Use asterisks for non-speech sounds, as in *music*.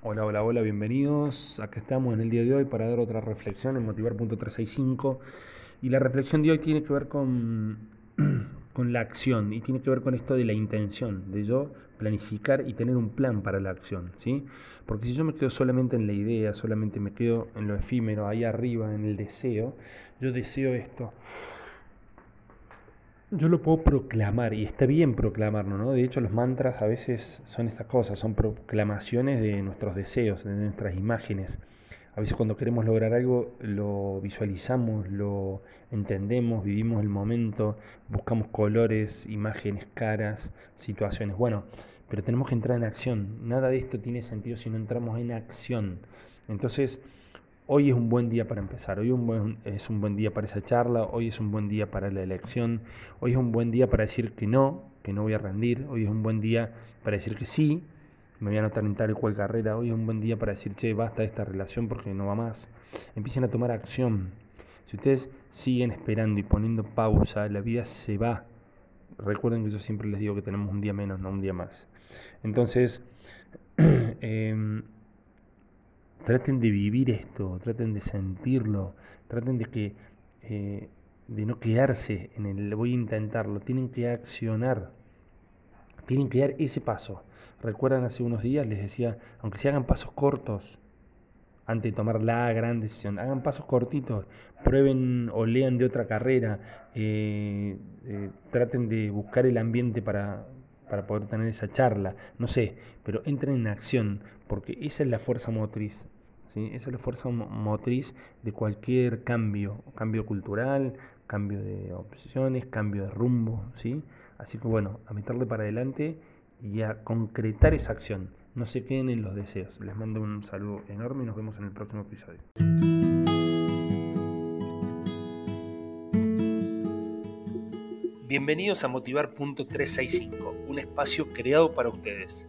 Hola, hola, hola, bienvenidos. Acá estamos en el día de hoy para dar otra reflexión en Motivar.365. Y la reflexión de hoy tiene que ver con, *clears throat* con la acción y tiene que ver con esto de la intención, de yo planificar y tener un plan para la acción. ¿sí? Porque si yo me quedo solamente en la idea, solamente me quedo en lo efímero, ahí arriba, en el deseo, yo deseo esto yo lo puedo proclamar y está bien proclamarlo, ¿no? De hecho, los mantras a veces son estas cosas, son proclamaciones de nuestros deseos, de nuestras imágenes. A veces cuando queremos lograr algo lo visualizamos, lo entendemos, vivimos el momento, buscamos colores, imágenes, caras, situaciones. Bueno, pero tenemos que entrar en acción. Nada de esto tiene sentido si no entramos en acción. Entonces, Hoy es un buen día para empezar, hoy es un buen día para esa charla, hoy es un buen día para la elección, hoy es un buen día para decir que no, que no voy a rendir, hoy es un buen día para decir que sí, me voy a anotar en tal y cual carrera, hoy es un buen día para decir, che, basta de esta relación porque no va más. Empiecen a tomar acción. Si ustedes siguen esperando y poniendo pausa, la vida se va. Recuerden que yo siempre les digo que tenemos un día menos, no un día más. Entonces, eh, *clears throat* Traten de vivir esto, traten de sentirlo, traten de que eh, de no quedarse en el voy a intentarlo, tienen que accionar, tienen que dar ese paso. Recuerdan hace unos días les decía, aunque se hagan pasos cortos antes de tomar la gran decisión, hagan pasos cortitos, prueben o lean de otra carrera, eh, eh, traten de buscar el ambiente para, para poder tener esa charla, no sé, pero entren en acción, porque esa es la fuerza motriz esa es la fuerza motriz de cualquier cambio, cambio cultural, cambio de opciones, cambio de rumbo, ¿sí? Así que bueno, a meterle para adelante y a concretar esa acción. No se queden en los deseos. Les mando un saludo enorme y nos vemos en el próximo episodio. Bienvenidos a Motivar.365, un espacio creado para ustedes.